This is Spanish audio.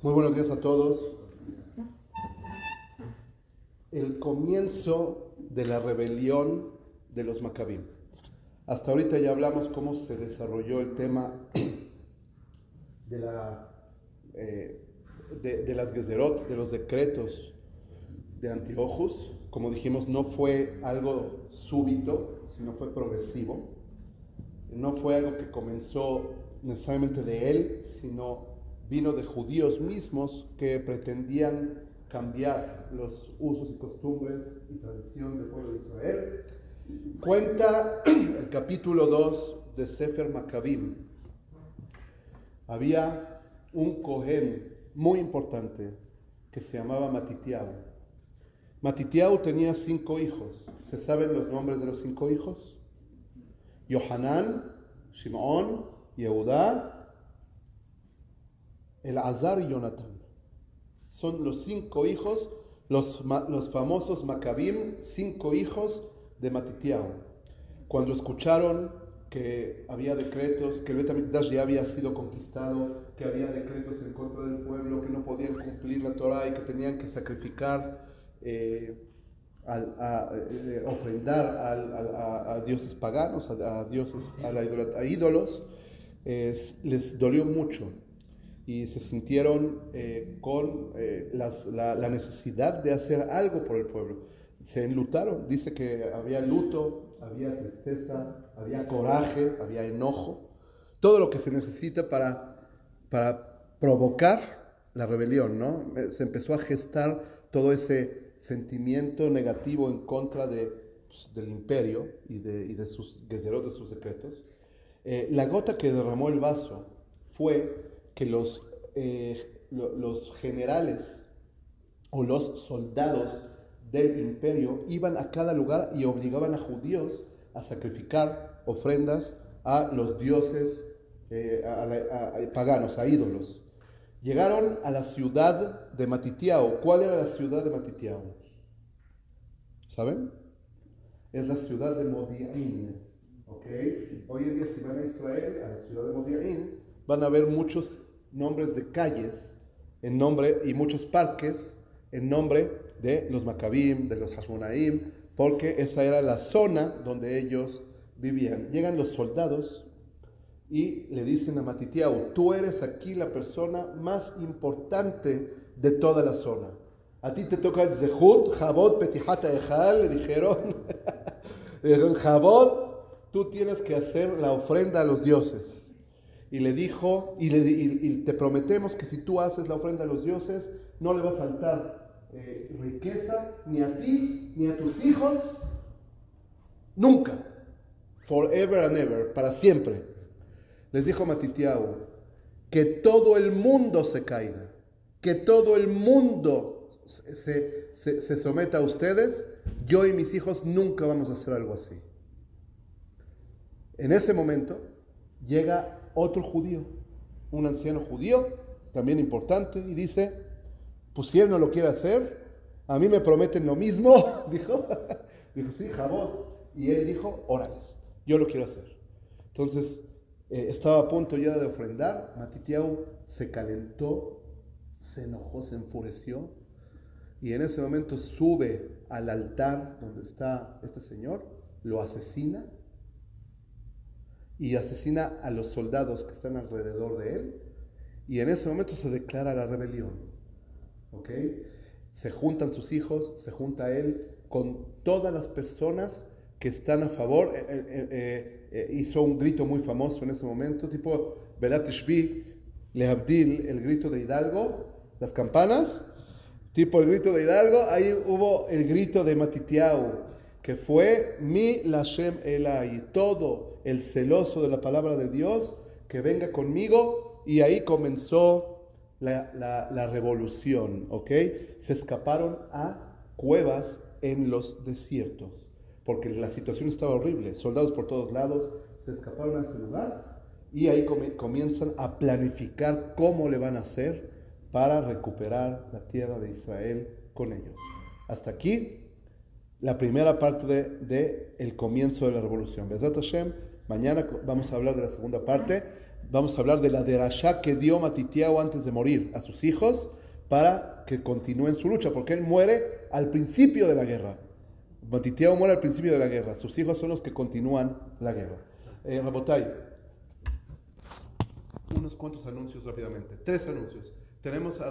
Muy buenos días a todos. El comienzo de la rebelión de los Maccabim. Hasta ahorita ya hablamos cómo se desarrolló el tema de, la, eh, de, las Gezerot, de los decretos de Antiochus. Como dijimos, no fue algo súbito, sino fue progresivo. No fue algo que comenzó necesariamente de él, sino vino de judíos mismos que pretendían cambiar los usos y costumbres y tradición del pueblo de Israel. Cuenta el capítulo 2 de Sefer Maccabim. Había un Cohen muy importante que se llamaba Matitiau. Matitiau tenía cinco hijos. ¿Se saben los nombres de los cinco hijos? Yohanan, Shimon, Yehudá el Azar y Jonathan. Son los cinco hijos, los, los famosos Maccabim, cinco hijos de Matitiao. Cuando escucharon que había decretos, que el Betamikdash ya había sido conquistado, que había decretos en contra del pueblo, que no podían cumplir la Torah y que tenían que sacrificar, eh, a, eh, ofrendar a, dioses paganos, a, dioses, a, la ídolos, les dolió mucho y se sintieron eh, con eh, la, necesidad de hacer algo por el pueblo. Se enlutaron, dice que había luto, había tristeza, había coraje, había enojo, todo lo que se necesita para, para provocar la rebelión, ¿no? Eh, se empezó a gestar todo ese sentimiento negativo en contra de, pues, del imperio y de, y de sus de sus secretos. la gota que derramó el vaso fue que los, eh, los generales o los soldados del imperio iban a cada lugar y obligaban a judíos a sacrificar ofrendas a los dioses eh, paganos, a ídolos. Llegaron a la ciudad de Matitiao. ¿Cuál era la ciudad de Matitiao? ¿Saben? Es la ciudad de. ¿okay? Hoy en día si van a Israel, a la ciudad de Modi'in, van a ver muchos nombres de calles en nombre y muchos parques en nombre de los Maccabim, de los Hashmonaim, porque esa era la zona donde ellos vivían. Llegan los soldados y le dicen a Matitiao, tú eres aquí la persona más importante de toda la zona. A ti te toca el Zehut, Jabot, Petihata Ejal, le dijeron, le dijeron, Jabot, tú tienes que hacer la ofrenda a los dioses y le dijo, y, le, te prometemos que si tú haces la ofrenda a los dioses, no le va a faltar eh, riqueza ni a ti, ni a tus hijos, nunca, forever and ever, para siempre. Les dijo Matitiao, que todo el mundo se caiga, que todo el mundo se, se someta a ustedes, yo y mis hijos nunca vamos a hacer algo así. En ese momento llega otro judío, un anciano judío, también importante, y dice, pues si él no lo quiere hacer, a mí me prometen lo mismo, dijo, dijo, sí, Jabot, y él dijo, órales, yo lo quiero hacer. Entonces, eh, estaba a punto ya de ofrendar, Matitiau se calentó, se enojó, se enfureció, y en ese momento sube al altar donde está este señor, lo asesina y asesina a los soldados que están alrededor de él. Y en ese momento se declara la rebelión. ¿Ok? Se juntan sus hijos, se junta él con todas las personas que están a favor. Eh, eh, eh, hizo un grito muy famoso en ese momento, tipo Belatishbi, Lehabdil, el grito de Hidalgo, las campanas, tipo el grito de Hidalgo. Ahí hubo el grito de Matitiau, que fue mi Lashem Elai, todo el celoso de la palabra de Dios, que venga conmigo. Y ahí comenzó la, revolución, ¿ok? Se escaparon a cuevas en los desiertos, porque la situación estaba horrible, soldados por todos lados, se escaparon a ese lugar y ahí comienzan a planificar cómo le van a hacer para recuperar la tierra de Israel con ellos. Hasta aquí la primera parte de, el comienzo de la revolución. Besat Hashem, mañana vamos a hablar de la segunda parte. Vamos a hablar de la derashá que dio Matitiao antes de morir a sus hijos para que continúen su lucha, porque él muere al principio de la guerra. Matitiao muere al principio de la guerra. Sus hijos son los que continúan la guerra. Eh, Rabotai, unos cuantos anuncios rápidamente. Tres anuncios. Tenemos a